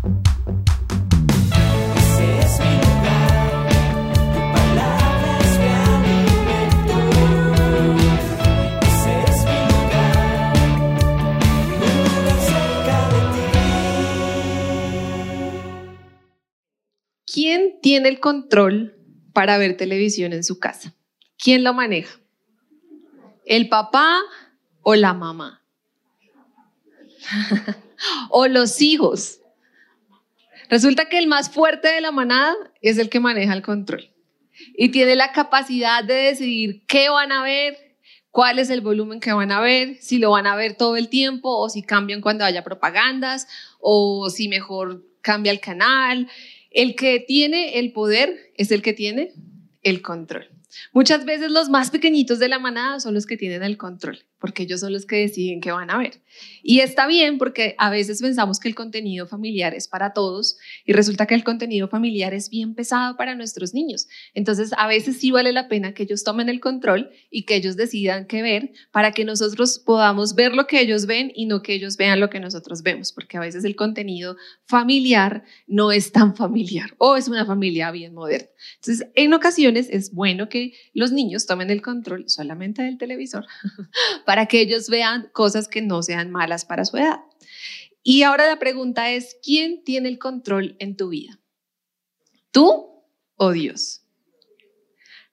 ¿Quién tiene el control para ver televisión en su casa? ¿Quién lo maneja? ¿El papá o la mamá? ¿O los hijos? Resulta que el más fuerte de la manada es el que maneja el control y tiene la capacidad de decidir qué van a ver, cuál es el volumen que van a ver, si lo van a ver todo el tiempo o si cambian cuando haya propagandas o si mejor cambia el canal. El que tiene el poder es el que tiene el control. Muchas veces los más pequeñitos de la manada son los que tienen el control, porque ellos son los que deciden qué van a ver. Y está bien porque a veces pensamos que el contenido familiar es para todos y resulta que el contenido familiar es bien pesado para nuestros niños. Entonces, a veces sí vale la pena que ellos tomen el control y que ellos decidan qué ver para que nosotros podamos ver lo que ellos ven y no que ellos vean lo que nosotros vemos, porque a veces el contenido familiar no es tan familiar o es una familia bien moderna. Entonces, en ocasiones es bueno que los niños tomen el control solamente del televisor para que ellos vean cosas que no sean malas para su edad. Y ahora la pregunta es, ¿quién tiene el control en tu vida? ¿Tú o Dios?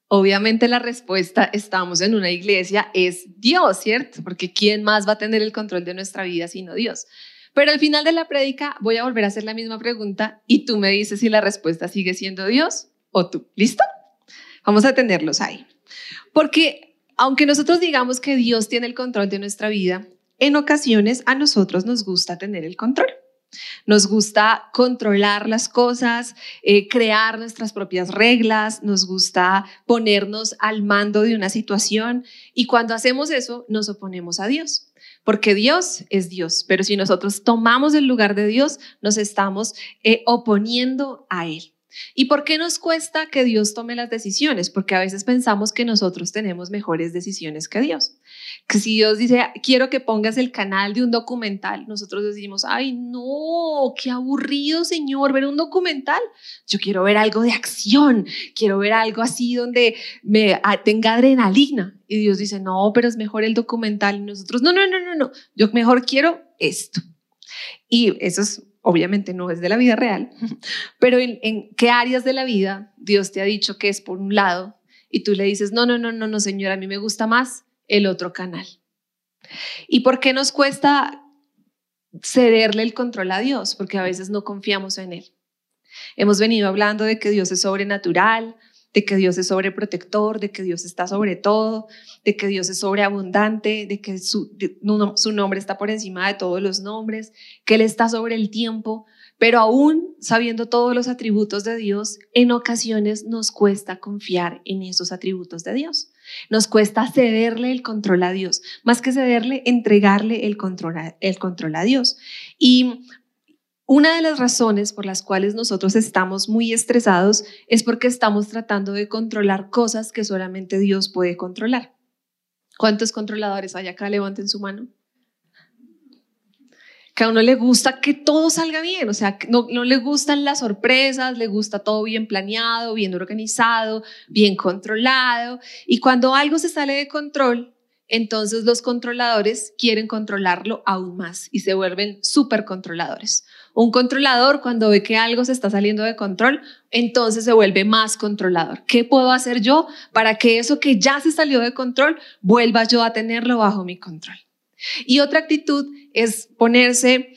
Obviamente la respuesta, estamos en una iglesia, es Dios, ¿cierto? Porque ¿quién más va a tener el control de nuestra vida sino Dios? Pero al final de la prédica voy a volver a hacer la misma pregunta y tú me dices si la respuesta sigue siendo Dios o tú. ¿Listo? Vamos a tenerlos ahí. Porque aunque nosotros digamos que Dios tiene el control de nuestra vida, en ocasiones a nosotros nos gusta tener el control. Nos gusta controlar las cosas, eh, crear nuestras propias reglas, nos gusta ponernos al mando de una situación y cuando hacemos eso nos oponemos a Dios, porque Dios es Dios, pero si nosotros tomamos el lugar de Dios, nos estamos eh, oponiendo a Él. ¿Y por qué nos cuesta que Dios tome las decisiones? Porque a veces pensamos que nosotros tenemos mejores decisiones que Dios. Que si Dios dice, quiero que pongas el canal de un documental, nosotros decimos, ay, no, qué aburrido, Señor, ver un documental. Yo quiero ver algo de acción, quiero ver algo así donde me ah, tenga adrenalina. Y Dios dice, no, pero es mejor el documental. Y nosotros, no, no, no, no, no, yo mejor quiero esto. Y eso es obviamente no es de la vida real, pero en, qué áreas de la vida Dios te ha dicho que es por un lado y tú le dices, no, no, no, no, no, señor, a mí me gusta más el otro canal. ¿Y por qué nos cuesta cederle el control a Dios? Porque a veces no confiamos en Él. Hemos venido hablando de que Dios es sobrenatural, de que Dios es sobreprotector, de que Dios está sobre todo, de que Dios es sobreabundante, de que su, su nombre está por encima de todos los nombres, que Él está sobre el tiempo, pero aún sabiendo todos los atributos de Dios, en ocasiones nos cuesta confiar en esos atributos de Dios. Nos cuesta cederle el control a Dios, más que cederle, entregarle el control el control a Dios. Y una de las razones por las cuales nosotros estamos muy estresados es porque estamos tratando de controlar cosas que solamente Dios puede controlar. ¿Cuántos controladores hay acá? Levanten su mano. Que a uno le gusta que todo salga bien, o sea, no, no le gustan las sorpresas, le gusta todo bien planeado, bien organizado, bien controlado. Y cuando algo se sale de control, entonces los controladores quieren controlarlo aún más y se vuelven súper controladores. Un controlador cuando ve que algo se está saliendo de control, entonces se vuelve más controlador. ¿Qué puedo hacer yo para que eso que ya se salió de control vuelva yo a tenerlo bajo mi control? Y otra actitud es ponerse,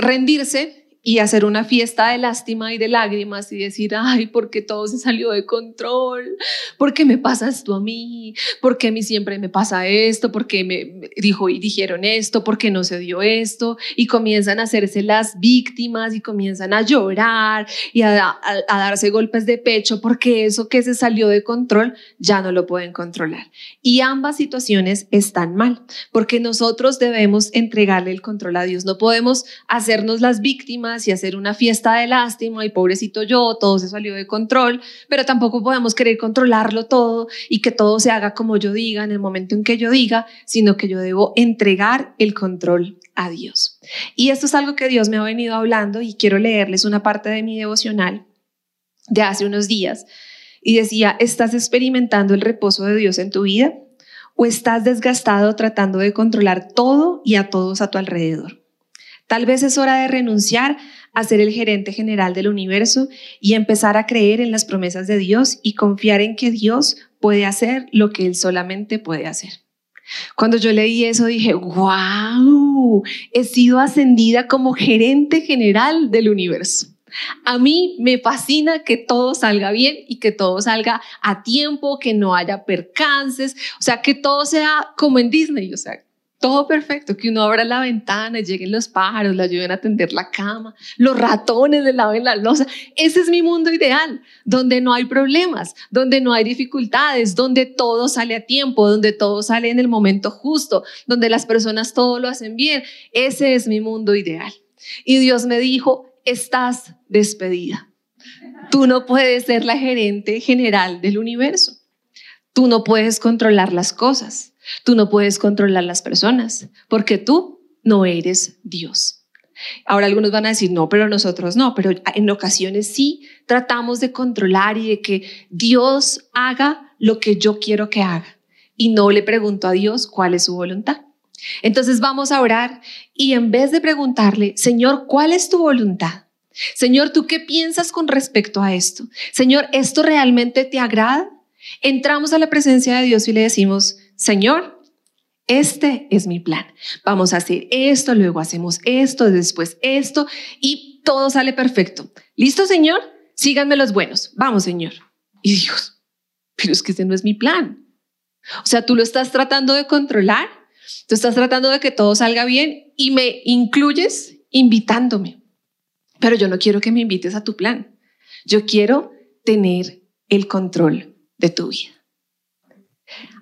rendirse y hacer una fiesta de lástima y de lágrimas y decir, ay, ¿por qué todo se salió de control? ¿Por qué me pasa esto a mí? ¿Por qué a mí siempre me pasa esto? ¿Por qué me dijo y dijeron esto? ¿Por qué no se dio esto? Y comienzan a hacerse las víctimas y comienzan a llorar y a, a darse golpes de pecho porque eso que se salió de control ya no lo pueden controlar. Y ambas situaciones están mal porque nosotros debemos entregarle el control a Dios. No podemos hacernos las víctimas y hacer una fiesta de lástima y pobrecito yo, todo se salió de control, pero tampoco podemos querer controlarlo todo y que todo se haga como yo diga en el momento en que yo diga, sino que yo debo entregar el control a Dios. Y esto es algo que Dios me ha venido hablando y quiero leerles una parte de mi devocional de hace unos días. Y decía, ¿estás experimentando el reposo de Dios en tu vida? ¿O estás desgastado tratando de controlar todo y a todos a tu alrededor? Tal vez es hora de renunciar a ser el gerente general del universo y empezar a creer en las promesas de Dios y confiar en que Dios puede hacer lo que Él solamente puede hacer. Cuando yo leí eso dije, wow, he sido ascendida como gerente general del universo. A mí me fascina que todo salga bien y que todo salga a tiempo, que no haya percances, o sea, que todo sea como en Disney, o sea, todo perfecto, que uno abra la ventana lleguen los pájaros, le ayuden a tender la cama, los ratones le laven la losa. Ese es mi mundo ideal, donde no hay problemas, donde no hay dificultades, donde todo sale a tiempo, donde todo sale en el momento justo, donde las personas todo lo hacen bien. Ese es mi mundo ideal. Y Dios me dijo, estás despedida. Tú no puedes ser la gerente general del universo. Tú no puedes controlar las cosas. Tú no puedes controlar las personas porque tú no eres Dios. Ahora algunos van a decir, no, pero nosotros no, pero en ocasiones sí tratamos de controlar y de que Dios haga lo que yo quiero que haga y no le pregunto a Dios cuál es su voluntad. Entonces vamos a orar y en vez de preguntarle, Señor, ¿cuál es tu voluntad? Señor, ¿tú qué piensas con respecto a esto? Señor, ¿esto realmente te agrada? Entramos a la presencia de Dios y le decimos, Señor, este es mi plan. Vamos a hacer esto, luego hacemos esto, después esto y todo sale perfecto. ¿Listo, Señor? Síganme los buenos. Vamos, Señor. Y Dios, pero es que ese no es mi plan. O sea, tú lo estás tratando de controlar, tú estás tratando de que todo salga bien y me incluyes invitándome. Pero yo no quiero que me invites a tu plan. Yo quiero tener el control de tu vida.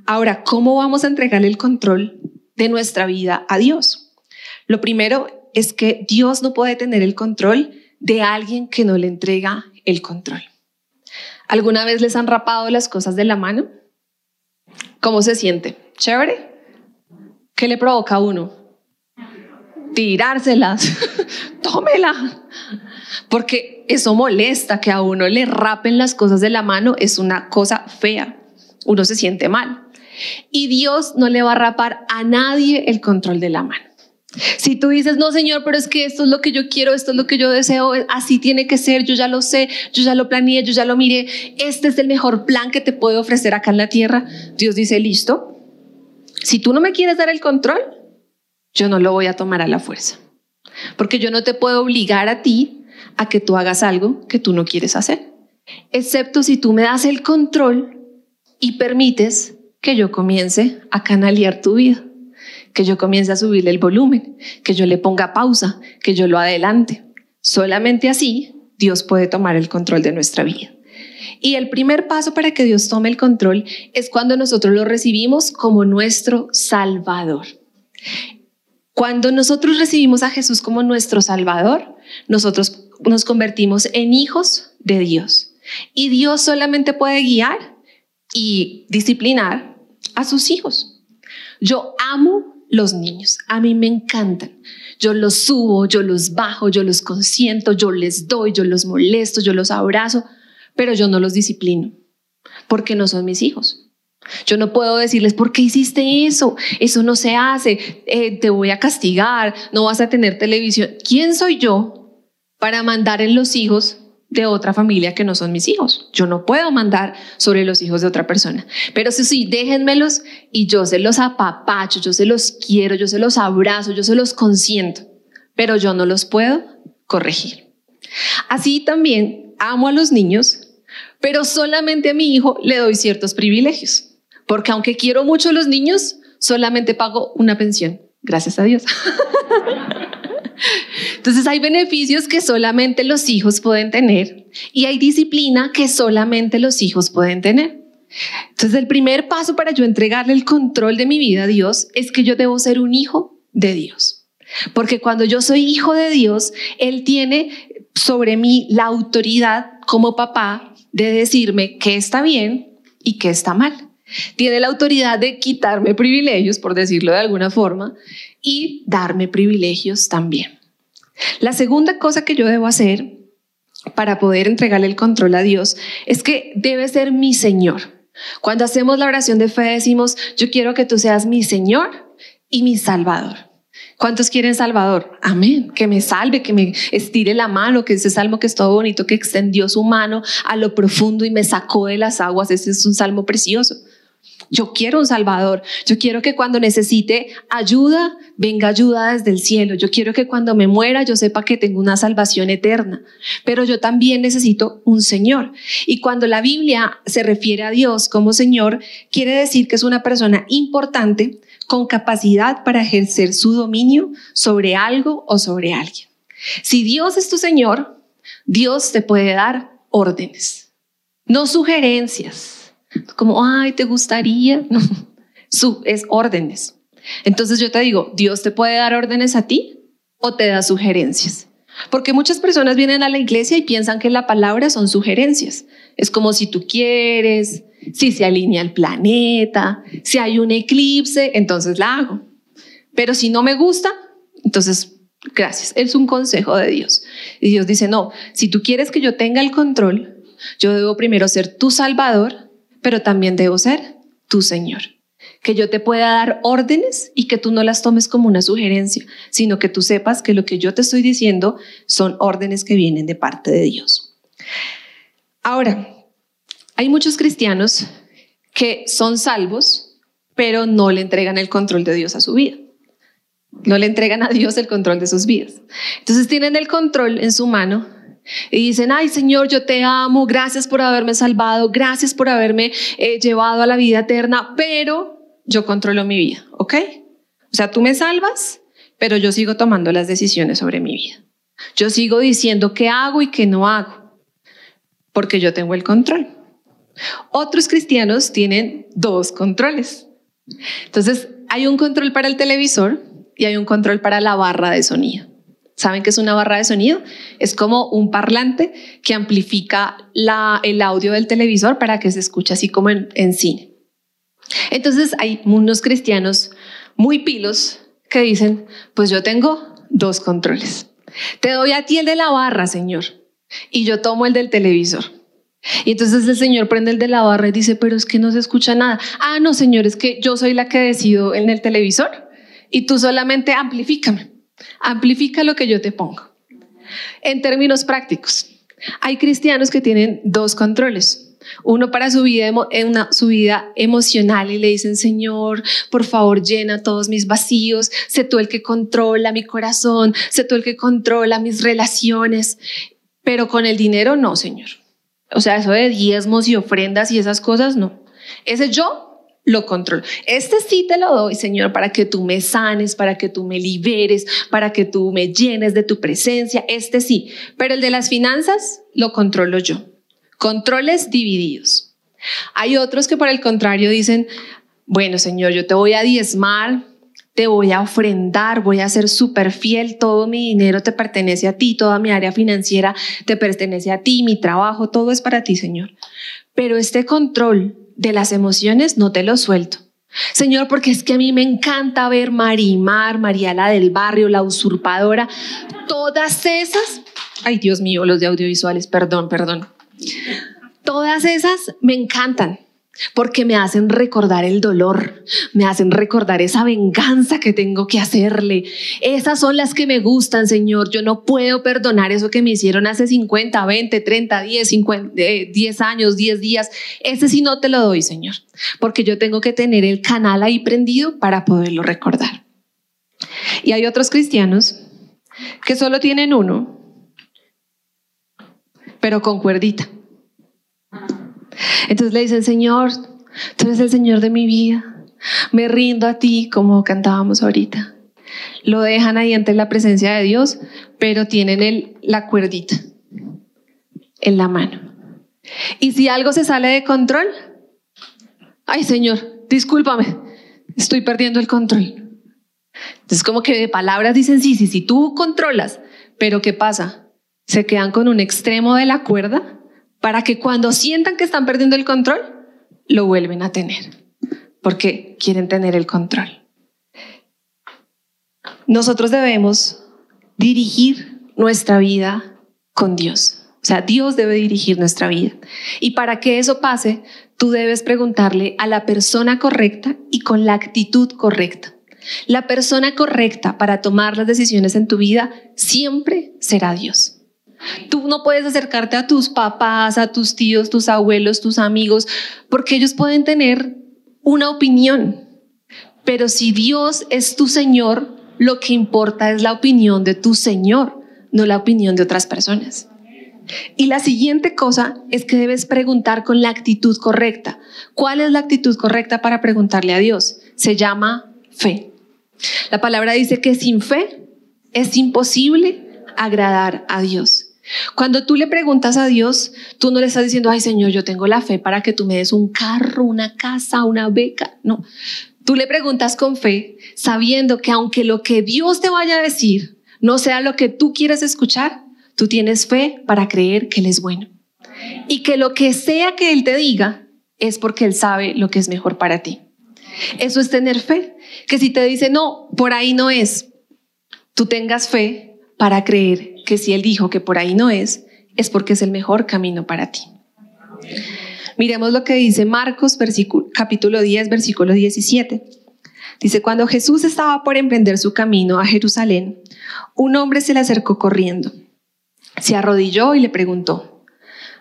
Ahora, ¿cómo vamos a entregarle el control de nuestra vida a Dios? Lo primero es que Dios no puede tener el control de alguien que no le entrega el control. ¿Alguna vez les han rapado las cosas de la mano? ¿Cómo se siente? ¿Chévere? ¿Qué le provoca a uno? Tirárselas. Tómela. Porque eso molesta que a uno le rapen las cosas de la mano, es una cosa fea. Uno se siente mal. Y Dios no le va a rapar a nadie el control de la mano. Si tú dices, no, Señor, pero es que esto es lo que yo quiero, esto es lo que yo deseo, así tiene que ser, yo ya lo sé, yo ya lo planeé, yo ya lo miré, este es el mejor plan que te puedo ofrecer acá en la tierra. Dios dice, listo, si tú no me quieres dar el control, yo no lo voy a tomar a la fuerza, porque yo no te puedo obligar a ti a que tú hagas algo que tú no quieres hacer, excepto si tú me das el control y permites que yo comience a canalear tu vida, que yo comience a subirle el volumen, que yo le ponga pausa, que yo lo adelante. Solamente así Dios puede tomar el control de nuestra vida. Y el primer paso para que Dios tome el control es cuando nosotros lo recibimos como nuestro Salvador. Cuando nosotros recibimos a Jesús como nuestro Salvador, nosotros nos convertimos en hijos de Dios. Y Dios solamente puede guiar y disciplinar a sus hijos. Yo amo los niños, a mí me encantan. Yo los subo, yo los bajo, yo los consiento, yo les doy, yo los molesto, yo los abrazo, pero yo no los disciplino porque no son mis hijos. Yo no puedo decirles, ¿por qué hiciste eso? Eso no se hace, eh, te voy a castigar, no vas a tener televisión. ¿Quién soy yo para mandar en los hijos de otra familia que no son mis hijos. Yo no puedo mandar sobre los hijos de otra persona. Pero sí, sí, déjenmelos y yo se los apapacho, yo se los quiero, yo se los abrazo, yo se los consiento, pero yo no los puedo corregir. Así también amo a los niños, pero solamente a mi hijo le doy ciertos privilegios, porque aunque quiero mucho a los niños, solamente pago una pensión, gracias a Dios. Entonces hay beneficios que solamente los hijos pueden tener y hay disciplina que solamente los hijos pueden tener. Entonces el primer paso para yo entregarle el control de mi vida a Dios es que yo debo ser un hijo de Dios. Porque cuando yo soy hijo de Dios, Él tiene sobre mí la autoridad como papá de decirme qué está bien y qué está mal, Tiene la autoridad de quitarme privilegios, por decirlo de alguna forma, y darme privilegios también. La segunda cosa que yo debo hacer para poder entregarle el control a Dios es que debe ser mi Señor. Cuando hacemos la oración de fe decimos, yo quiero que tú seas mi Señor y mi Salvador. ¿Cuántos quieren Salvador? Amén. Que me salve, que me estire la mano, que ese salmo que es todo bonito, que extendió su mano a lo profundo y me sacó de las aguas. Ese es un salmo precioso. Yo quiero un Salvador. Yo quiero que cuando necesite ayuda, venga ayuda desde el cielo. Yo quiero que cuando me muera, yo sepa que tengo una salvación eterna. Pero yo también necesito un Señor. Y cuando la Biblia se refiere a Dios como Señor, quiere decir que es una persona importante con capacidad para ejercer su dominio sobre algo o sobre alguien. Si Dios es tu Señor, Dios te puede dar órdenes, no sugerencias como, ay, ¿te gustaría? No, es órdenes. Entonces yo te digo, ¿Dios te puede dar órdenes a ti o te da sugerencias? Porque muchas personas vienen a la iglesia y piensan que la palabra son sugerencias. Es como si tú quieres, si se alinea el planeta, si hay un eclipse, entonces la hago. Pero si no me gusta, entonces gracias. Es un consejo de Dios. Y Dios dice, no, si tú quieres que yo tenga el control, yo debo primero ser tu salvador pero también debo ser tu Señor. Que yo te pueda dar órdenes y que tú no las tomes como una sugerencia, sino que tú sepas que lo que yo te estoy diciendo son órdenes que vienen de parte de Dios. Ahora, hay muchos cristianos que son salvos, pero no le entregan el control de Dios a su vida. No le entregan a Dios el control de sus vidas. Entonces tienen el control en su mano, y dicen, ay Señor, yo te amo, gracias por haberme salvado, gracias por haberme eh, llevado a la vida eterna, pero yo controlo mi vida, ¿ok? O sea, tú me salvas, pero yo sigo tomando las decisiones sobre mi vida. Yo sigo diciendo qué hago y qué no hago, porque yo tengo el control. Otros cristianos tienen dos controles. Entonces, hay un control para el televisor y hay un control para la barra de sonido. ¿Saben qué es una barra de sonido? Es como un parlante que amplifica el audio del televisor para que se escuche así como en, en cine. Entonces hay unos cristianos muy pilos que dicen, pues yo tengo dos controles. Te doy a ti el de la barra, Señor, y yo tomo el del televisor. Y entonces el Señor prende el de la barra y dice, pero es que no se escucha nada. Ah, no, Señor, es que yo soy la que decido en el televisor y tú solamente amplifícame. Amplifica lo que yo te pongo. En términos prácticos, hay cristianos que tienen dos controles. Uno para su vida, emocional y le dicen, Señor, por favor, llena todos mis vacíos, sé tú el que controla mi corazón, sé tú el que controla mis relaciones, pero con el dinero no, Señor. O sea, eso de diezmos y ofrendas y esas cosas, no. Ese yo lo controlo. Este sí te lo doy, Señor, para que tú me sanes, para que tú me liberes, para que tú me llenes de tu presencia. Este sí. Pero el de las finanzas lo controlo yo. Controles divididos. Hay otros que por el contrario dicen, bueno, Señor, yo te voy a diezmar, te voy a ofrendar, voy a ser súper fiel, todo mi dinero te pertenece a ti, toda mi área financiera te pertenece a ti, mi trabajo, todo es para ti, Señor. Pero este control de las emociones no te lo suelto. Señor, porque es que a mí me encanta ver Marimar, María la del barrio, la usurpadora, todas esas, ay Dios mío, los de audiovisuales, perdón, perdón, todas esas me encantan porque me hacen recordar el dolor, me hacen recordar esa venganza que tengo que hacerle. Esas son las que me gustan, Señor. Yo no puedo perdonar eso que me hicieron hace 50, 20, 30, 10, 50, 10 años, 10 días. Ese sí no te lo doy, Señor, porque yo tengo que tener el canal ahí prendido para poderlo recordar. Y hay otros cristianos que solo tienen uno, pero con cuerdita. Entonces le dicen, Señor, tú eres el Señor de mi vida, me rindo a ti como cantábamos ahorita. Lo dejan ahí ante la presencia de Dios, pero tienen el, la cuerdita en la mano. Y si algo se sale de control, ay Señor, discúlpame, estoy perdiendo el control. Entonces como que de palabras dicen, sí, sí, sí, tú controlas, pero ¿qué pasa? Se quedan con un extremo de la cuerda para que cuando sientan que están perdiendo el control, lo vuelven a tener, porque quieren tener el control. Nosotros debemos dirigir nuestra vida con Dios. O sea, Dios debe dirigir nuestra vida. Y para que eso pase, tú debes preguntarle a la persona correcta y con la actitud correcta. La persona correcta para tomar las decisiones en tu vida siempre será Dios. Tú no puedes acercarte a tus papás, a tus tíos, tus abuelos, tus amigos, porque ellos pueden tener una opinión. Pero si Dios es tu Señor, lo que importa es la opinión de tu Señor, no la opinión de otras personas. Y la siguiente cosa es que debes preguntar con la actitud correcta. ¿Cuál es la actitud correcta para preguntarle a Dios? Se llama fe. La palabra dice que sin fe es imposible agradar a Dios. Cuando tú le preguntas a Dios, tú no le estás diciendo, ay Señor, yo tengo la fe para que tú me des un carro, una casa, una beca. No, tú le preguntas con fe, sabiendo que aunque lo que Dios te vaya a decir no sea lo que tú quieres escuchar, tú tienes fe para creer que Él es bueno. Y que lo que sea que Él te diga es porque Él sabe lo que es mejor para ti. Eso es tener fe. Que si te dice, no, por ahí no es, tú tengas fe para creer que si Él dijo que por ahí no es, es porque es el mejor camino para ti. Miremos lo que dice Marcos capítulo 10, versículo 17. Dice, cuando Jesús estaba por emprender su camino a Jerusalén, un hombre se le acercó corriendo. Se arrodilló y le preguntó,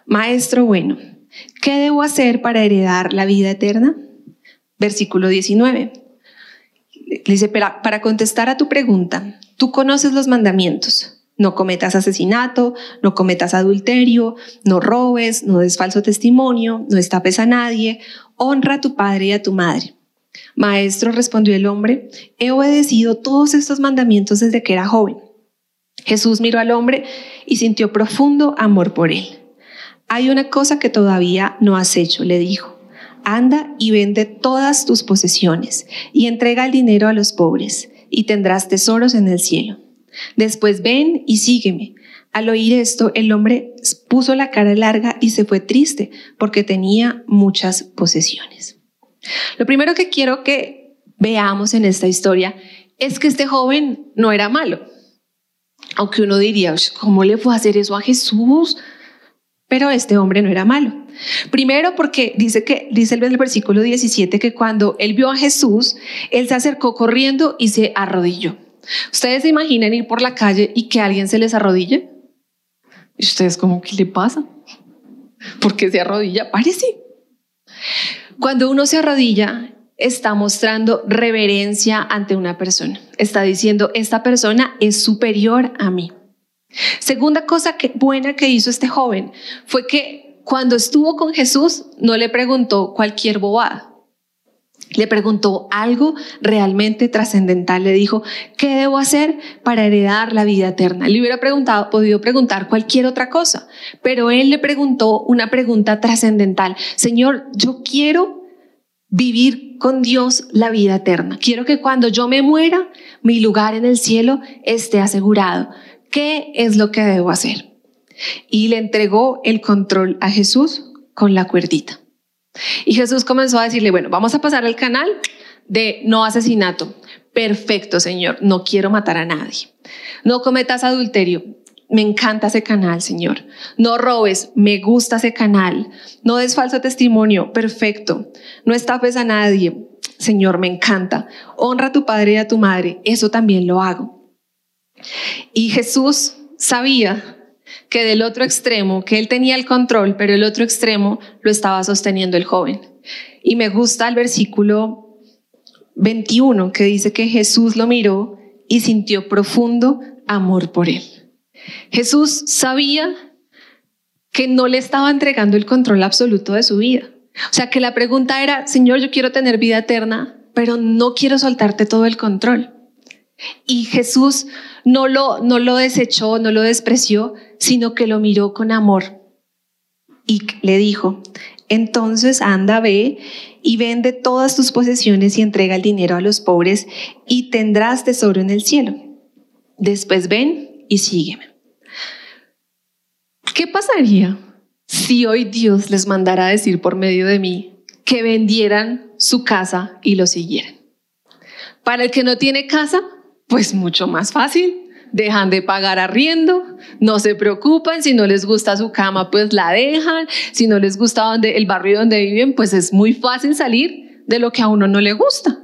Maestro bueno, ¿qué debo hacer para heredar la vida eterna? Versículo 19. Dice, para, contestar a tu pregunta, tú conoces los mandamientos. No cometas asesinato, no cometas adulterio, no robes, no des falso testimonio, no estapes a nadie, honra a tu padre y a tu madre. Maestro, respondió el hombre, he obedecido todos estos mandamientos desde que era joven. Jesús miró al hombre y sintió profundo amor por él. Hay una cosa que todavía no has hecho, le dijo. Anda y vende todas tus posesiones y entrega el dinero a los pobres y tendrás tesoros en el cielo Después ven y sígueme. Al oír esto, el hombre puso la cara larga y se fue triste porque tenía muchas posesiones. Lo primero que quiero que veamos en esta historia es que este joven no era malo. Aunque uno diría, ¿cómo le fue a hacer eso a Jesús? Pero este hombre no era malo. Primero porque dice que dice el versículo 17 que cuando él vio a Jesús, él se acercó corriendo y se arrodilló. ¿Ustedes se imaginan ir por la calle y que alguien se les arrodille? ¿Y ustedes como, qué le pasa? ¿Por qué se arrodilla? Parece. Cuando uno se arrodilla, está mostrando reverencia ante una persona. Está diciendo, esta persona es superior a mí. Segunda cosa que, buena que hizo este joven fue que cuando estuvo con Jesús no le preguntó cualquier bobada. Le preguntó algo realmente trascendental. Le dijo, ¿qué debo hacer para heredar la vida eterna? Le hubiera preguntado, podido preguntar cualquier otra cosa, pero él le preguntó una pregunta trascendental. Señor, yo quiero vivir con Dios la vida eterna. Quiero que cuando yo me muera, mi lugar en el cielo esté asegurado. ¿Qué es lo que debo hacer? Y le entregó el control a Jesús con la cuerdita. Y Jesús comenzó a decirle, bueno, vamos a pasar al canal de no asesinato. Perfecto, Señor, no quiero matar a nadie. No cometas adulterio. Me encanta ese canal, Señor. No robes, me gusta ese canal. No des falso testimonio, perfecto. No estafes a nadie, Señor, me encanta. Honra a tu padre y a tu madre, eso también lo hago. Y Jesús sabía que del otro extremo, que él tenía el control, pero el otro extremo lo estaba sosteniendo el joven. Y me gusta el versículo 21 que dice que Jesús lo miró y sintió profundo amor por él. Jesús sabía que no le estaba entregando el control absoluto de su vida. O sea que la pregunta era, Señor, yo quiero tener vida eterna, pero no quiero soltarte todo el control. Y Jesús no lo, no lo desechó, no lo despreció, sino que lo miró con amor y le dijo, entonces anda, ve y vende todas tus posesiones y entrega el dinero a los pobres y tendrás tesoro en el cielo. Después ven y sígueme. ¿Qué pasaría si hoy Dios les mandara decir por medio de mí que vendieran su casa y lo siguieran. Para el que no tiene casa, pues mucho más fácil. Dejan de pagar arriendo, no se preocupan, si no les gusta su cama, pues la dejan, si no les gusta donde, el barrio donde viven, pues es muy fácil salir de lo que a uno no le gusta.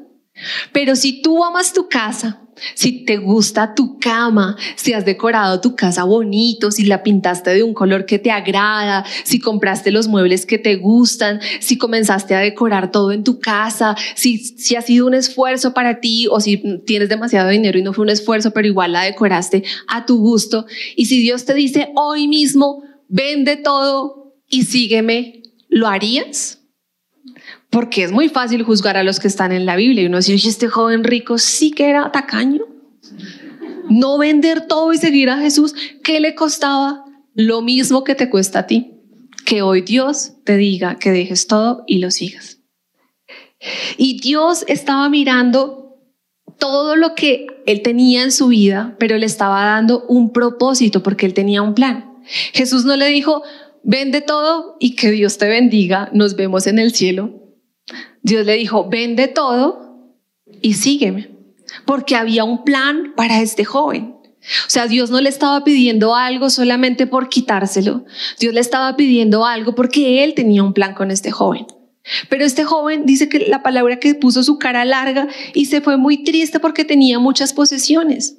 Pero si tú amas tu casa, si te gusta tu cama, si has decorado tu casa bonito, si la pintaste de un color que te agrada, si compraste los muebles que te gustan, si comenzaste a decorar todo en tu casa, si, si ha sido un esfuerzo para ti o si tienes demasiado dinero y no fue un esfuerzo, pero igual la decoraste a tu gusto. Y si Dios te dice hoy mismo, vende todo y sígueme, ¿lo harías? Porque es muy fácil juzgar a los que están en la Biblia y uno dice, este joven rico sí que era tacaño. No vender todo y seguir a Jesús, ¿qué le costaba? Lo mismo que te cuesta a ti. Que hoy Dios te diga que dejes todo y lo sigas. Y Dios estaba mirando todo lo que él tenía en su vida, pero le estaba dando un propósito porque él tenía un plan. Jesús no le dijo, vende todo y que Dios te bendiga, nos vemos en el cielo. Dios le dijo, vende todo y sígueme, porque había un plan para este joven. O sea, Dios no le estaba pidiendo algo solamente por quitárselo. Dios le estaba pidiendo algo porque Él tenía un plan con este joven. Pero este joven dice que la palabra que puso su cara larga y se fue muy triste porque tenía muchas posesiones.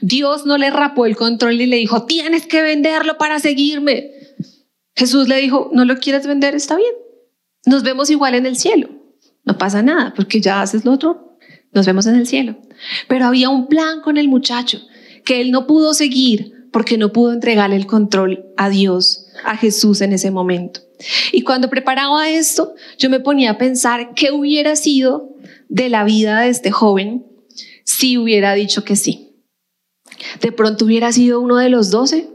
Dios no le rapó el control y le dijo, tienes que venderlo para seguirme. Jesús le dijo, no lo quieres vender, está bien. Nos vemos igual en el cielo. No pasa nada porque ya haces lo otro. Nos vemos en el cielo. Pero había un plan con el muchacho que él no pudo seguir porque no pudo entregarle el control a Dios, a Jesús en ese momento. Y cuando preparaba esto, yo me ponía a pensar qué hubiera sido de la vida de este joven si hubiera dicho que sí. De pronto hubiera sido uno de los doce,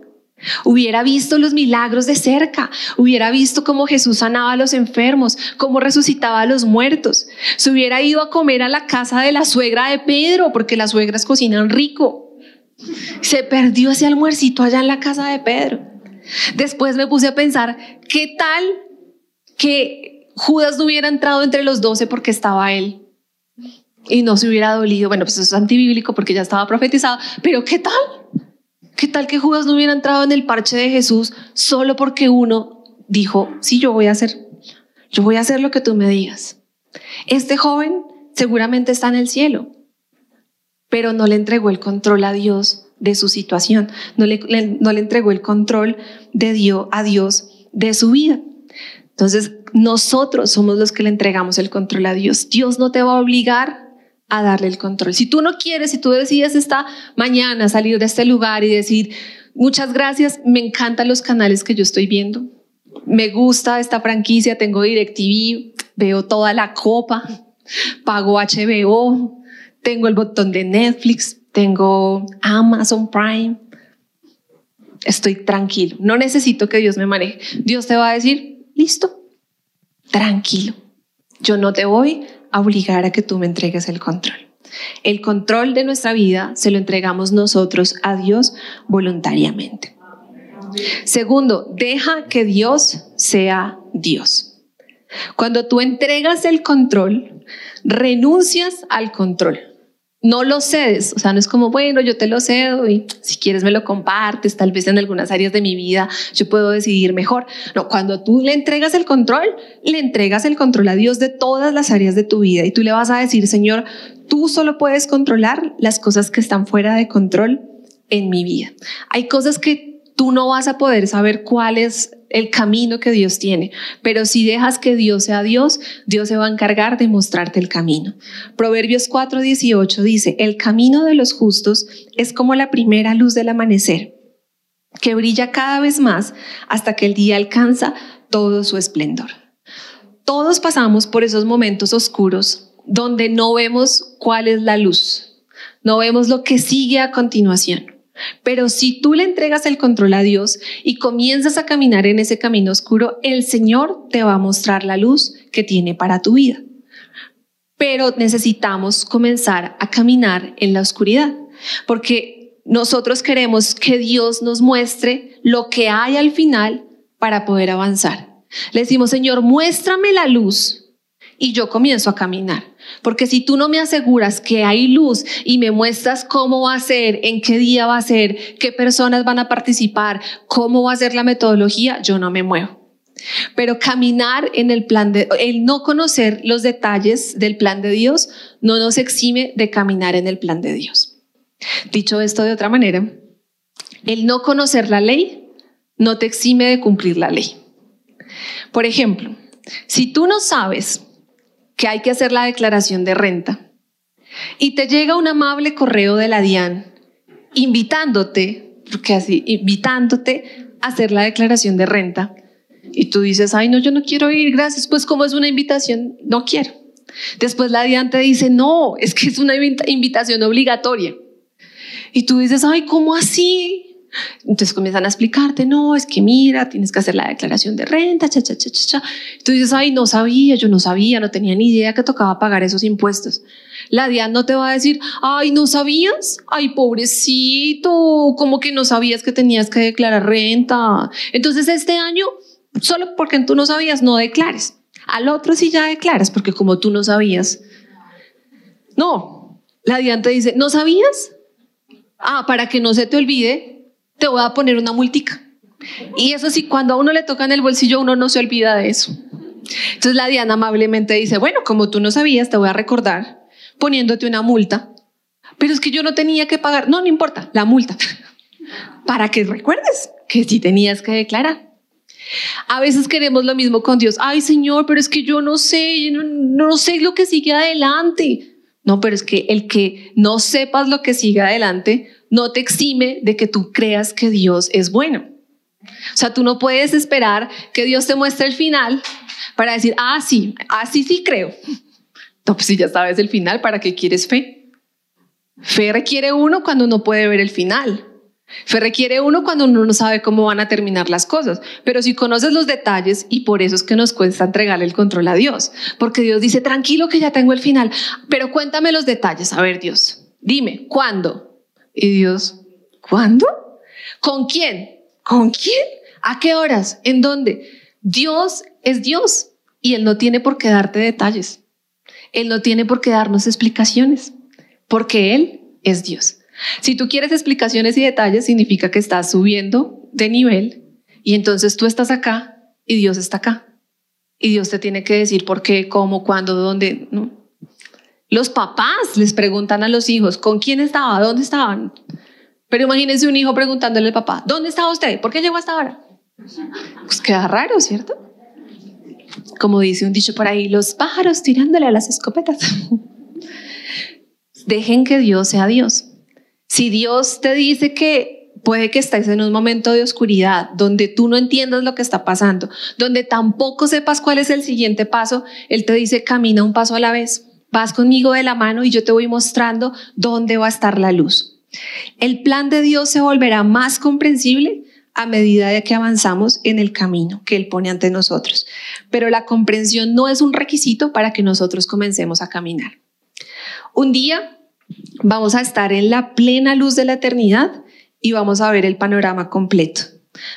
Hubiera visto los milagros de cerca, hubiera visto cómo Jesús sanaba a los enfermos, cómo resucitaba a los muertos. Se hubiera ido a comer a la casa de la suegra de Pedro, porque las suegras cocinan rico. Se perdió ese almuercito allá en la casa de Pedro. Después me puse a pensar, ¿qué tal que Judas no hubiera entrado entre los doce porque estaba él? Y no se hubiera dolido. Bueno, pues eso es antibíblico porque ya estaba profetizado, pero ¿qué tal? ¿Qué tal que Judas no hubiera entrado en el parche de Jesús solo porque uno dijo, sí, yo voy a hacer, yo voy a hacer lo que tú me digas? Este joven seguramente está en el cielo, pero no le entregó el control a Dios de su situación, no le, no le entregó el control de Dios a Dios de su vida. Entonces, nosotros somos los que le entregamos el control a Dios. Dios no te va a obligar a darle el control. Si tú no quieres, si tú decides esta mañana salir de este lugar y decir, muchas gracias, me encantan los canales que yo estoy viendo, me gusta esta franquicia, tengo DirecTV, veo toda la copa, pago HBO, tengo el botón de Netflix, tengo Amazon Prime, estoy tranquilo, no necesito que Dios me maneje. Dios te va a decir, listo, tranquilo, yo no te voy obligar a que tú me entregues el control. El control de nuestra vida se lo entregamos nosotros a Dios voluntariamente. Segundo, deja que Dios sea Dios. Cuando tú entregas el control, renuncias al control no lo cedes, o sea, no es como, bueno, yo te lo cedo y si quieres me lo compartes, tal vez en algunas áreas de mi vida yo puedo decidir mejor. No, cuando tú le entregas el control, le entregas el control a Dios de todas las áreas de tu vida y tú le vas a decir, Señor, tú solo puedes controlar las cosas que están fuera de control en mi vida. Hay cosas que tú no vas a poder saber cuál es el camino que Dios tiene. Pero si dejas que Dios sea Dios, Dios se va a encargar de mostrarte el camino. Proverbios 4:18 dice, el camino de los justos es como la primera luz del amanecer, que brilla cada vez más hasta que el día alcanza todo su esplendor. Todos pasamos por esos momentos oscuros donde no vemos cuál es la luz, no vemos lo que sigue a continuación. Pero si tú le entregas el control a Dios y comienzas a caminar en ese camino oscuro, el Señor te va a mostrar la luz que tiene para tu vida. Pero necesitamos comenzar a caminar en la oscuridad, porque nosotros queremos que Dios nos muestre lo que hay al final para poder avanzar. Le decimos, Señor, muéstrame la luz y yo comienzo a caminar. Porque si tú no me aseguras que hay luz y me muestras cómo va a ser, en qué día va a ser, qué personas van a participar, cómo va a ser la metodología, yo no me muevo. Pero caminar en el plan de, el no conocer los detalles del plan de Dios no nos exime de caminar en el plan de Dios. Dicho esto de otra manera, el no conocer la ley no te exime de cumplir la ley. Por ejemplo, si tú no sabes que hay que hacer la declaración de renta y te llega un amable correo de la DIAN invitándote, porque así, invitándote a hacer la declaración de renta y tú dices, ay, no, yo no quiero ir, gracias, pues como es una invitación, no quiero. Después la DIAN te dice, no, es que es una invitación obligatoria. Y tú dices, ay, ¿cómo así? Entonces comienzan a explicarte, no, es que mira, tienes que hacer la declaración de renta, cha, cha, cha, cha, cha. Tú dices, ay, no sabía, yo no sabía, no tenía ni idea que tocaba pagar esos impuestos. La DIAN no te va a decir, ay, ¿no sabías? Ay, pobrecito, como que no sabías que tenías que declarar renta. Entonces este año, solo porque tú no sabías, no declares. Al otro sí ya declaras, porque como tú no sabías. No, la DIAN te dice, ¿no sabías? Ah, para que no se te olvide, te voy a poner una multica. Y eso sí, cuando a uno le toca en el bolsillo, uno no se olvida de eso. Entonces la Diana amablemente dice, bueno, como tú no sabías, te voy a recordar poniéndote una multa. Pero es que yo no tenía que pagar. No, no importa, la multa. Para que recuerdes que sí tenías que declarar. A veces queremos lo mismo con Dios. Ay, Señor, pero es que yo no sé, no, no sé lo que sigue adelante. No, pero es que el que no sepas lo que sigue adelante no te exime de que tú creas que Dios es bueno. O sea, tú no puedes esperar que Dios te muestre el final para decir, ah, sí, así sí creo. No, pues si ya sabes el final, ¿para qué quieres fe? Fe requiere uno cuando uno puede ver el final. Fe requiere uno cuando uno no sabe cómo van a terminar las cosas. Pero si conoces los detalles, y por eso es que nos cuesta entregarle el control a Dios, porque Dios dice, tranquilo que ya tengo el final, pero cuéntame los detalles. A ver, Dios, dime, ¿cuándo? Y Dios, ¿cuándo? ¿Con quién? ¿Con quién? ¿A qué horas? ¿En dónde? Dios es Dios y Él no tiene por qué darte detalles. Él no tiene por qué darnos explicaciones, porque Él es Dios. Si tú quieres explicaciones y detalles, significa que estás subiendo de nivel y entonces tú estás acá y Dios está acá. Y Dios te tiene que decir por qué, cómo, cuándo, dónde. ¿no? Los papás les preguntan a los hijos, ¿con quién estaba? ¿Dónde estaban? Pero imagínense un hijo preguntándole al papá, ¿dónde estaba usted? ¿Por qué llegó hasta ahora? Pues queda raro, ¿cierto? Como dice un dicho por ahí, los pájaros tirándole a las escopetas. Dejen que Dios sea Dios. Si Dios te dice que puede que estés en un momento de oscuridad, donde tú no entiendas lo que está pasando, donde tampoco sepas cuál es el siguiente paso, Él te dice, camina un paso a la vez. Vas conmigo de la mano y yo te voy mostrando dónde va a estar la luz. El plan de Dios se volverá más comprensible a medida de que avanzamos en el camino que Él pone ante nosotros. Pero la comprensión no es un requisito para que nosotros comencemos a caminar. Un día vamos a estar en la plena luz de la eternidad y vamos a ver el panorama completo.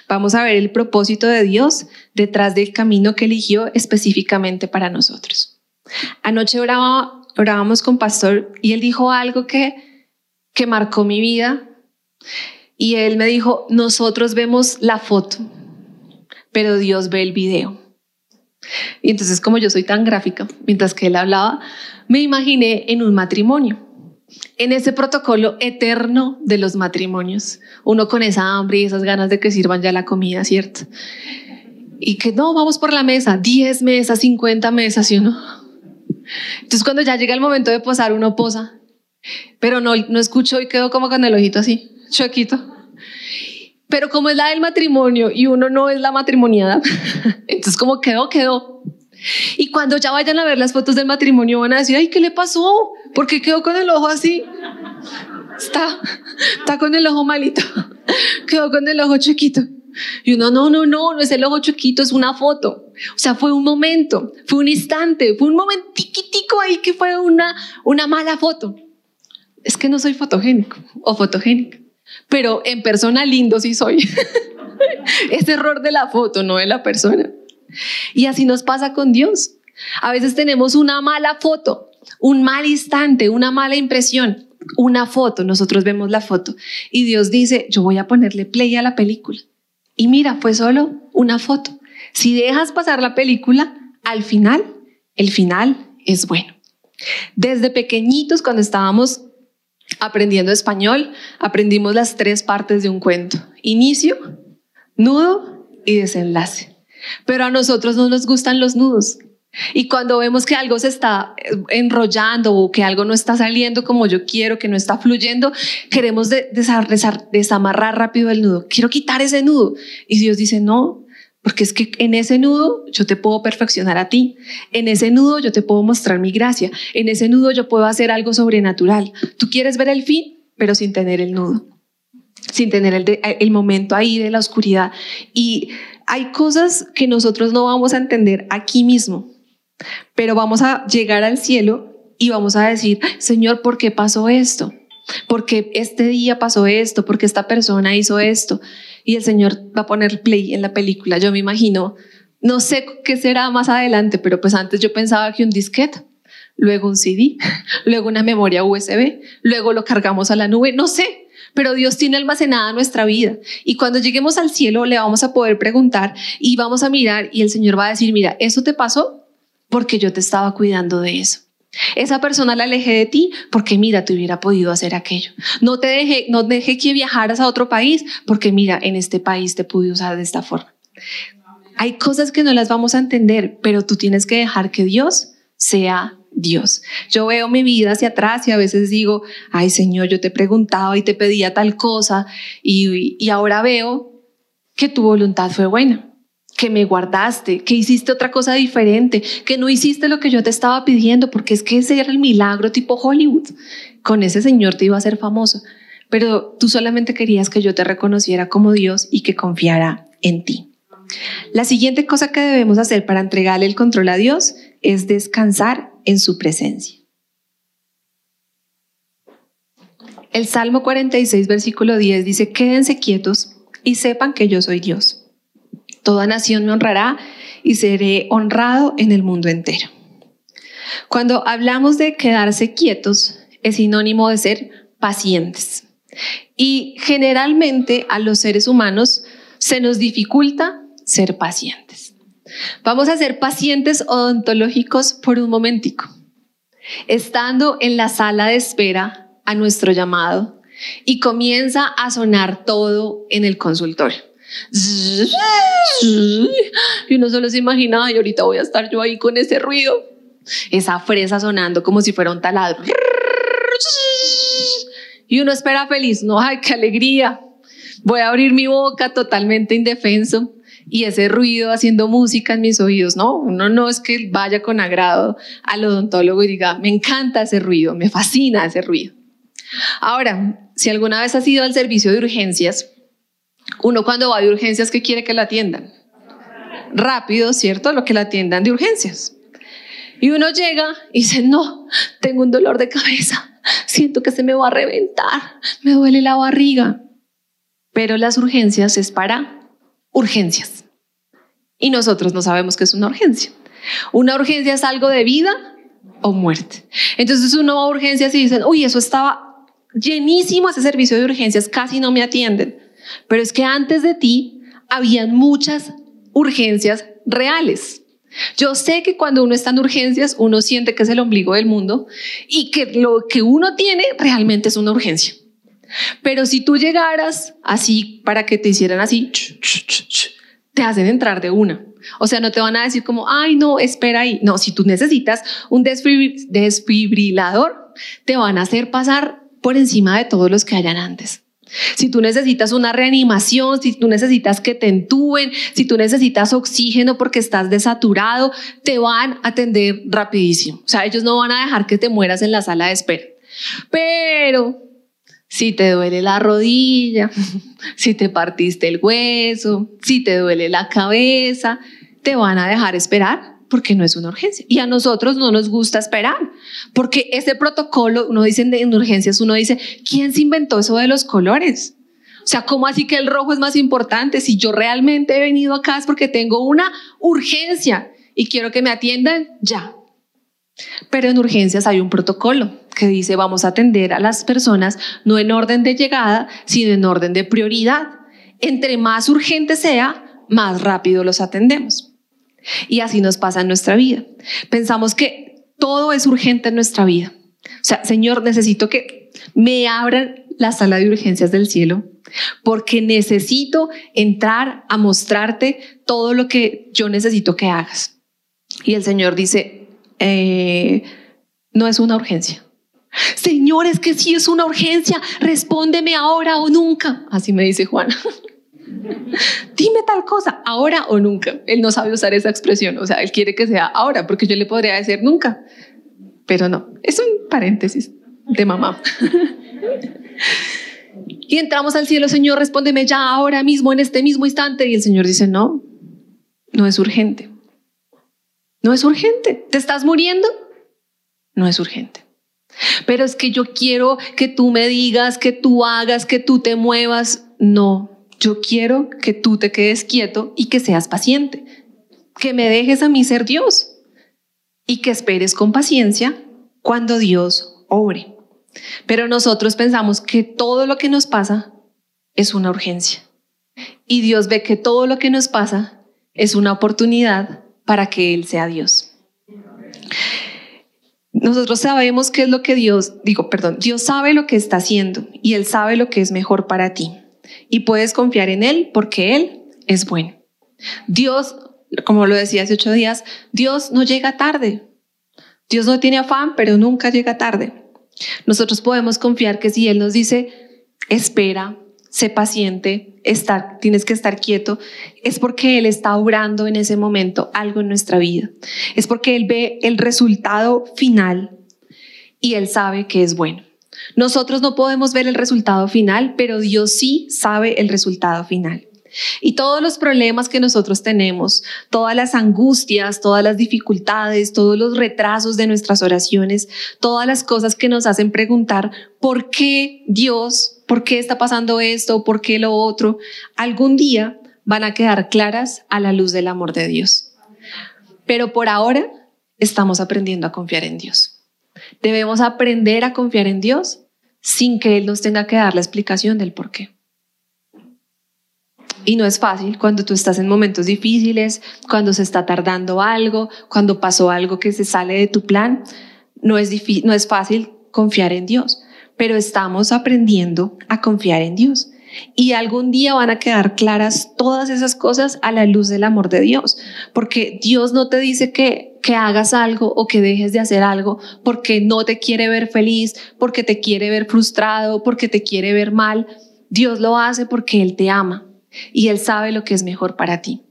Vamos a ver el propósito de Dios detrás del camino que eligió específicamente para nosotros. Anoche orábamos con Pastor y él dijo algo que, que marcó mi vida. Y él me dijo, nosotros vemos la foto, pero Dios ve el video. Y entonces como yo soy tan gráfica, mientras que él hablaba, me imaginé en un matrimonio en ese protocolo eterno de los matrimonios, uno con esa hambre y esas ganas de que sirvan ya la comida, ¿cierto? Y que no, vamos por la mesa, 10 mesas, 50 mesas, ¿sí o no? Entonces cuando ya llega el momento de posar, uno posa, pero no, no escucho y quedo como con el ojito así, chuequito. Pero como es la del matrimonio y uno no es la matrimoniada, entonces como quedó, quedó. Y cuando ya vayan a ver las fotos del matrimonio van a decir, ay, ¿qué le pasó? ¿Por qué quedó con el ojo así? Está, está con el ojo malito. Quedó con el ojo chiquito. Y uno, no, no, no, no es el ojo chiquito, es una foto. O sea, fue un momento, fue un instante, fue un momentiquitico ahí que fue una, una mala foto. Es que no soy fotogénico o fotogénica, pero en persona lindo sí soy. es error de la foto, no de la persona. Y así nos pasa con Dios. A veces tenemos una mala foto, un mal instante, una mala impresión, una foto. Nosotros vemos la foto y Dios dice, yo voy a ponerle play a la película. Y mira, fue solo una foto. Si dejas pasar la película, al final, el final es bueno. Desde pequeñitos, cuando estábamos aprendiendo español, aprendimos las tres partes de un cuento. Inicio, nudo y desenlace. Pero a nosotros no nos gustan los nudos. Y cuando vemos que algo se está eh, enrollando o que algo no está saliendo como yo quiero, que no está fluyendo, queremos desamarrar rápido el nudo. Quiero quitar ese nudo. Y Dios dice, no, porque es que en ese nudo yo te puedo perfeccionar a ti. En ese nudo yo te puedo mostrar mi gracia. En ese nudo yo puedo hacer algo sobrenatural. Tú quieres ver el fin, pero sin tener el nudo, sin tener el, el momento ahí de la oscuridad. Y hay cosas que nosotros no vamos a entender aquí mismo, pero vamos a llegar al cielo y vamos a decir, Señor, ¿por qué pasó esto? ¿Por qué este día pasó esto? ¿Por qué esta persona hizo esto? y el Señor va a poner play en la película. Yo me imagino, no sé qué será más adelante, pero pues antes yo pensaba que un disquete, luego un CD, luego una memoria USB, luego lo cargamos a la nube, no sé, pero Dios tiene almacenada nuestra vida. Y cuando lleguemos al cielo le vamos a poder preguntar y vamos a mirar y el Señor va a decir, mira, eso te pasó porque yo te estaba cuidando de eso. Esa persona la alejé de ti porque mira, te hubiera podido hacer aquello. No te dejé, no dejé que viajaras a otro país porque mira, en este país te pude usar de esta forma. Hay cosas que no las vamos a entender, pero tú tienes que dejar que Dios sea Dios. Yo veo mi vida hacia atrás y a veces digo, ay Señor, yo te preguntaba y te pedía tal cosa y, y ahora veo que tu voluntad fue buena que me guardaste, que hiciste otra cosa diferente, que no hiciste lo que yo te estaba pidiendo, porque es que ese era el milagro tipo Hollywood. Con ese Señor te iba a ser famoso, pero tú solamente querías que yo te reconociera como Dios y que confiara en ti. La siguiente cosa que debemos hacer para entregarle el control a Dios es descansar en su presencia. El Salmo 46, versículo 10 dice, quédense quietos y sepan que yo soy Dios. Toda nación me honrará y seré honrado en el mundo entero. Cuando hablamos de quedarse quietos, es sinónimo de ser pacientes. Y generalmente a los seres humanos se nos dificulta ser pacientes. Vamos a ser pacientes odontológicos por un momentico. Estando en la sala de espera a nuestro llamado y comienza a sonar todo en el consultorio. Y uno solo se imagina, y ahorita voy a estar yo ahí con ese ruido, esa fresa sonando como si fuera un taladro. Y uno espera feliz, no, ay, qué alegría. Voy a abrir mi boca totalmente indefenso y ese ruido haciendo música en mis oídos. No, uno no es que vaya con agrado al odontólogo y diga, me encanta ese ruido, me fascina ese ruido. Ahora, si alguna vez has ido al servicio de urgencias, uno cuando va de urgencias, ¿qué quiere que la atiendan? Rápido, ¿cierto? Lo que la atiendan de urgencias. Y uno llega y dice, no, tengo un dolor de cabeza, siento que se me va a reventar, me duele la barriga. Pero las urgencias es para urgencias. Y nosotros no sabemos qué es una urgencia. Una urgencia es algo de vida o muerte. Entonces uno va a urgencias y dicen, uy, eso estaba llenísimo ese servicio de urgencias, casi no me atienden. Pero es que antes de ti habían muchas urgencias reales. Yo sé que cuando uno está en urgencias, uno siente que es el ombligo del mundo y que lo que uno tiene realmente es una urgencia. Pero si tú llegaras así para que te hicieran así, te hacen entrar de una. O sea, no te van a decir como, ay, no, espera ahí. No, si tú necesitas un desfibrilador, te van a hacer pasar por encima de todos los que hayan antes. Si tú necesitas una reanimación, si tú necesitas que te entuben, si tú necesitas oxígeno porque estás desaturado, te van a atender rapidísimo. O sea, ellos no van a dejar que te mueras en la sala de espera. Pero si te duele la rodilla, si te partiste el hueso, si te duele la cabeza, te van a dejar esperar porque no es una urgencia. Y a nosotros no nos gusta esperar, porque ese protocolo, uno dice en urgencias, uno dice, ¿quién se inventó eso de los colores? O sea, ¿cómo así que el rojo es más importante? Si yo realmente he venido acá es porque tengo una urgencia y quiero que me atiendan ya. Pero en urgencias hay un protocolo que dice vamos a atender a las personas no en orden de llegada, sino en orden de prioridad. Entre más urgente sea, más rápido los atendemos. Y así nos pasa en nuestra vida. Pensamos que todo es urgente en nuestra vida. O sea, Señor, necesito que me abran la sala de urgencias del cielo porque necesito entrar a mostrarte todo lo que yo necesito que hagas. Y el Señor dice, eh, no es una urgencia. Señor, es que si es una urgencia, respóndeme ahora o nunca. Así me dice Juana. Dime tal cosa, ahora o nunca. Él no sabe usar esa expresión, o sea, él quiere que sea ahora, porque yo le podría decir nunca, pero no, es un paréntesis de mamá. y entramos al cielo, Señor, respóndeme ya ahora mismo, en este mismo instante. Y el Señor dice, no, no es urgente. No es urgente. ¿Te estás muriendo? No es urgente. Pero es que yo quiero que tú me digas, que tú hagas, que tú te muevas. No, yo quiero que tú te quedes quieto y que seas paciente. Que me dejes a mí ser Dios y que esperes con paciencia cuando Dios obre. Pero nosotros pensamos que todo lo que nos pasa es una urgencia. Y Dios ve que todo lo que nos pasa es una oportunidad para que Él sea Dios. Nosotros sabemos qué es lo que Dios, digo, perdón, Dios sabe lo que está haciendo y Él sabe lo que es mejor para ti. Y puedes confiar en Él porque Él es bueno. Dios, como lo decía hace ocho días, Dios no llega tarde. Dios no tiene afán, pero nunca llega tarde. Nosotros podemos confiar que si Él nos dice, espera, sé paciente, estar, tienes que estar quieto, es porque Él está obrando en ese momento algo en nuestra vida. Es porque Él ve el resultado final y Él sabe que es bueno. Nosotros no podemos ver el resultado final, pero Dios sí sabe el resultado final. Y todos los problemas que nosotros tenemos, todas las angustias, todas las dificultades, todos los retrasos de nuestras oraciones, todas las cosas que nos hacen preguntar, ¿por qué Dios? ¿Por qué está pasando esto? ¿Por qué lo otro? Algún día van a quedar claras a la luz del amor de Dios. Pero por ahora estamos aprendiendo a confiar en Dios. Debemos aprender a confiar en Dios sin que Él nos tenga que dar la explicación del por qué. Y no es fácil cuando tú estás en momentos difíciles, cuando se está tardando algo, cuando pasó algo que se sale de tu plan. No es, no es fácil confiar en Dios, pero estamos aprendiendo a confiar en Dios. Y algún día van a quedar claras todas esas cosas a la luz del amor de Dios, porque Dios no te dice que, que hagas algo o que dejes de hacer algo porque no te quiere ver feliz, porque te quiere ver frustrado, porque te quiere ver mal. Dios lo hace porque Él te ama y Él sabe lo que es mejor para ti.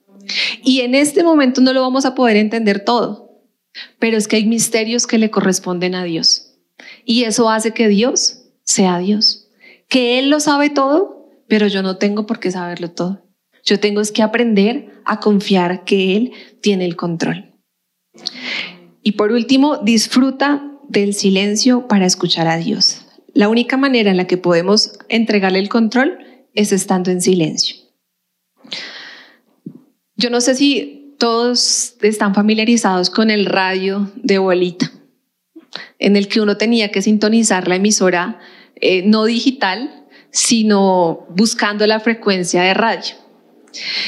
Y en este momento no lo vamos a poder entender todo, pero es que hay misterios que le corresponden a Dios. Y eso hace que Dios sea Dios. Que Él lo sabe todo, pero yo no tengo por qué saberlo todo. Yo tengo que aprender a confiar que Él tiene el control. Y por último, disfruta del silencio para escuchar a Dios. La única manera en la que podemos entregarle el control es estando en silencio. Yo no sé si todos están familiarizados con el radio de bolita, en el que uno tenía que sintonizar la emisora eh, no digital, sino buscando la frecuencia de radio.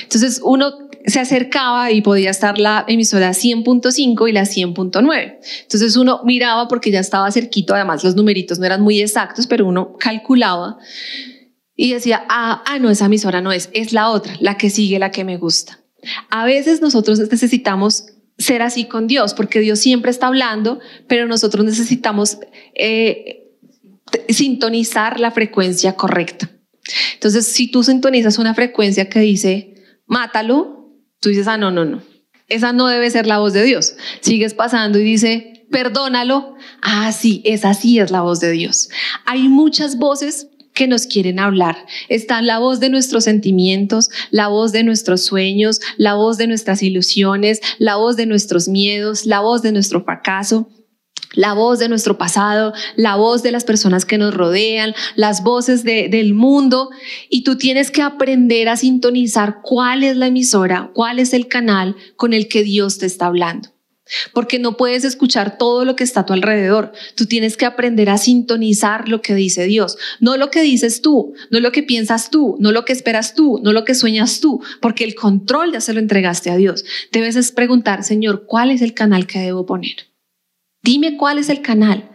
Entonces uno se acercaba y podía estar la emisora 100.5 y la 100.9. Entonces uno miraba porque ya estaba cerquito, además los numeritos no eran muy exactos, pero uno calculaba y decía, ah, ah, no, esa emisora no es, es la otra, la que sigue, la que me gusta. A veces nosotros necesitamos ser así con Dios, porque Dios siempre está hablando, pero nosotros necesitamos eh, sintonizar la frecuencia correcta. Entonces, si tú sintonizas una frecuencia que dice, mátalo, tú dices, ah, no, no, no, esa no debe ser la voz de Dios. Sigues pasando y dice, perdónalo, ah, sí, esa sí es la voz de Dios. Hay muchas voces que nos quieren hablar. Está la voz de nuestros sentimientos, la voz de nuestros sueños, la voz de nuestras ilusiones, la voz de nuestros miedos, la voz de nuestro fracaso. La voz de nuestro pasado, la voz de las personas que nos rodean, las voces del mundo, y tú tienes que aprender a sintonizar cuál es la emisora, cuál es el canal con el que Dios te está hablando. Porque no puedes escuchar todo lo que está a tu alrededor. Tú tienes que aprender a sintonizar lo que dice Dios. No lo que dices tú, no lo que piensas tú, no lo que esperas tú, no lo que sueñas tú, porque el control ya se lo entregaste a Dios. Debes preguntar, Señor, ¿cuál es el canal que debo poner? Dime cuál es el canal.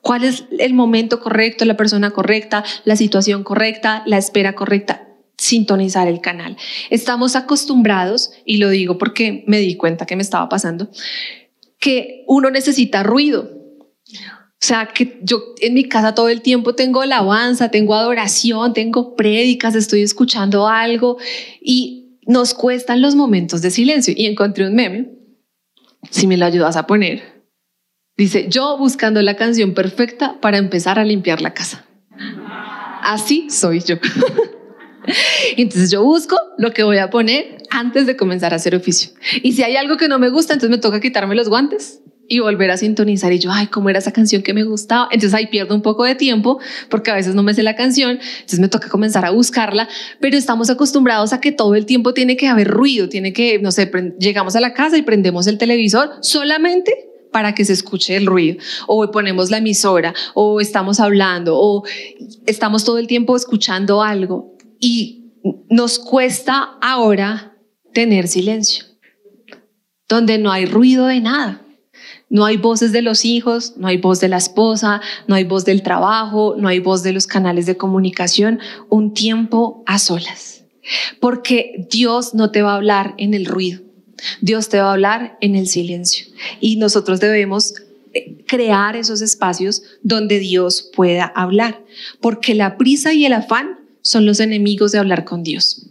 ¿Cuál es el momento correcto, la persona correcta, la situación correcta, la espera correcta? sintonizar el canal. Estamos acostumbrados, y lo digo porque me di cuenta que me estaba pasando, que uno necesita ruido. O sea, que yo en mi casa todo el tiempo tengo alabanza, tengo adoración, tengo prédicas, estoy escuchando algo y nos cuestan los momentos de silencio. Y encontré un meme, si me lo ayudas a poner, dice, yo buscando la canción perfecta para empezar a limpiar la casa. Así soy yo. Entonces yo busco lo que voy a poner antes de comenzar a hacer oficio. Y si hay algo que no me gusta, entonces me toca quitarme los guantes y volver a sintonizar. Y yo, ay, ¿cómo era esa canción que me gustaba? Entonces ahí pierdo un poco de tiempo porque a veces no me sé la canción, entonces me toca comenzar a buscarla, pero estamos acostumbrados a que todo el tiempo tiene que haber ruido, tiene que, no sé, llegamos a la casa y prendemos el televisor solamente para que se escuche el ruido, o ponemos la emisora, o estamos hablando, o estamos todo el tiempo escuchando algo y nos cuesta ahora tener silencio, donde no hay ruido de nada. No hay voces de los hijos, no hay voz de la esposa, no hay voz del trabajo, no hay voz de los canales de comunicación, un tiempo a solas. Porque Dios no te va a hablar en el ruido, Dios te va a hablar en el silencio. Y nosotros debemos eh, crear esos espacios donde Dios pueda hablar, porque la prisa y el afán son los enemigos de hablar con Dios.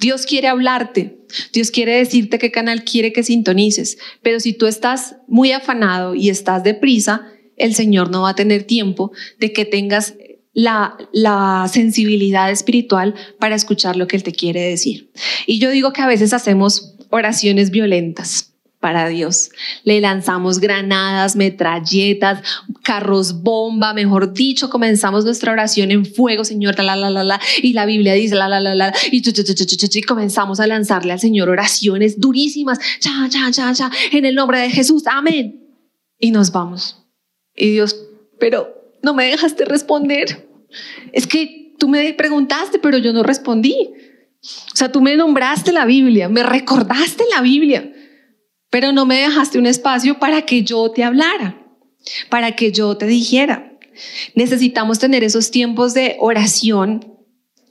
Dios quiere hablarte, Dios quiere decirte qué canal quiere que sintonices, pero si tú estás muy afanado y estás deprisa, el Señor no va a tener tiempo de que tengas la, la sensibilidad espiritual para escuchar lo que Él te quiere decir. Y yo digo que a veces hacemos oraciones violentas para Dios. Le lanzamos granadas, metralletas, carros bomba, mejor dicho, comenzamos nuestra oración en fuego, Señor, la la la la, y la Biblia dice la la la la, y, y comenzamos a lanzarle al Señor oraciones durísimas, cha cha cha cha, en el nombre de Jesús, amén. Y nos vamos. Y Dios, pero no me dejaste responder. Es que tú me preguntaste, pero yo no respondí. O sea, tú me nombraste la Biblia, me recordaste la Biblia, pero no me dejaste un espacio para que yo te hablara, para que yo te dijera. Necesitamos tener esos tiempos de oración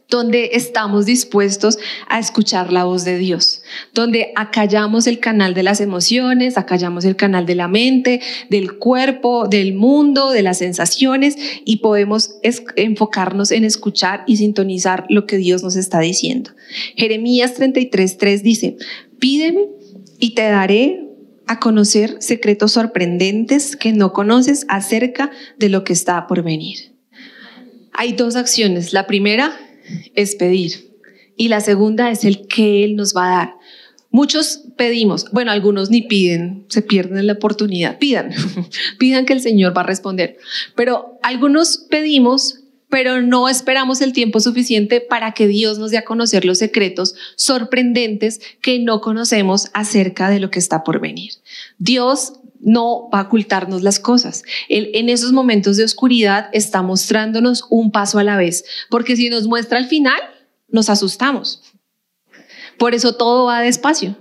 donde estamos dispuestos a escuchar la voz de Dios, donde acallamos el canal de las emociones, acallamos el canal de la mente, del cuerpo, del mundo, de las sensaciones y podemos enfocarnos en escuchar y sintonizar lo que Dios nos está diciendo. Jeremías 33:3 dice, pídeme y te daré a conocer secretos sorprendentes que no conoces acerca de lo que está por venir. Hay dos acciones. La primera es pedir y la segunda es el que Él nos va a dar. Muchos pedimos, bueno, algunos ni piden, se pierden la oportunidad, pidan, pidan que el Señor va a responder, pero algunos pedimos pero no esperamos el tiempo suficiente para que Dios nos dé a conocer los secretos sorprendentes que no conocemos acerca de lo que está por venir. Dios no va a ocultarnos las cosas. Él en esos momentos de oscuridad está mostrándonos un paso a la vez, porque si nos muestra el final, nos asustamos. Por eso todo va despacio,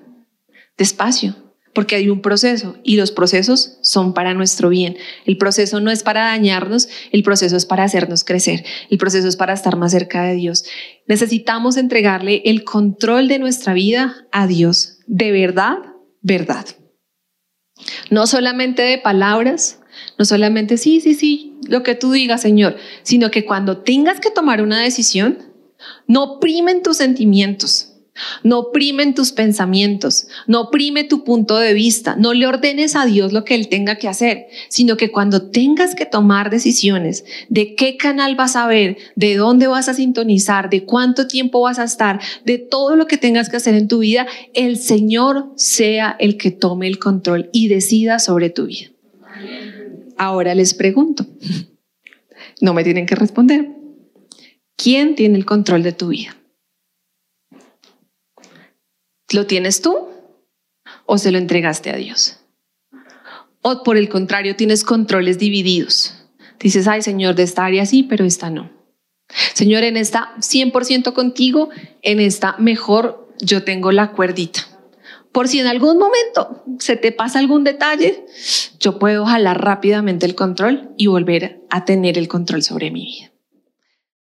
despacio porque hay un proceso y los procesos son para nuestro bien. El proceso no es para dañarnos, el proceso es para hacernos crecer, el proceso es para estar más cerca de Dios. Necesitamos entregarle el control de nuestra vida a Dios, de verdad, verdad. No solamente de palabras, no solamente sí, sí, sí, lo que tú digas, Señor, sino que cuando tengas que tomar una decisión, no primen tus sentimientos, no oprimen tus pensamientos, no oprime tu punto de vista, no le ordenes a Dios lo que Él tenga que hacer, sino que cuando tengas que tomar decisiones de qué canal vas a ver, de dónde vas a sintonizar, de cuánto tiempo vas a estar, de todo lo que tengas que hacer en tu vida, el Señor sea el que tome el control y decida sobre tu vida. ahora les pregunto, no me tienen que responder, ¿quién tiene el control de tu vida? ¿Lo tienes tú o se lo entregaste a Dios? O por el contrario, tienes controles divididos. Dices, ay Señor, de esta área sí, pero esta no. Señor, en esta 100% contigo, en esta mejor yo tengo la cuerdita. Por si en algún momento se te pasa algún detalle, yo puedo jalar rápidamente el control y volver a tener el control sobre mi vida.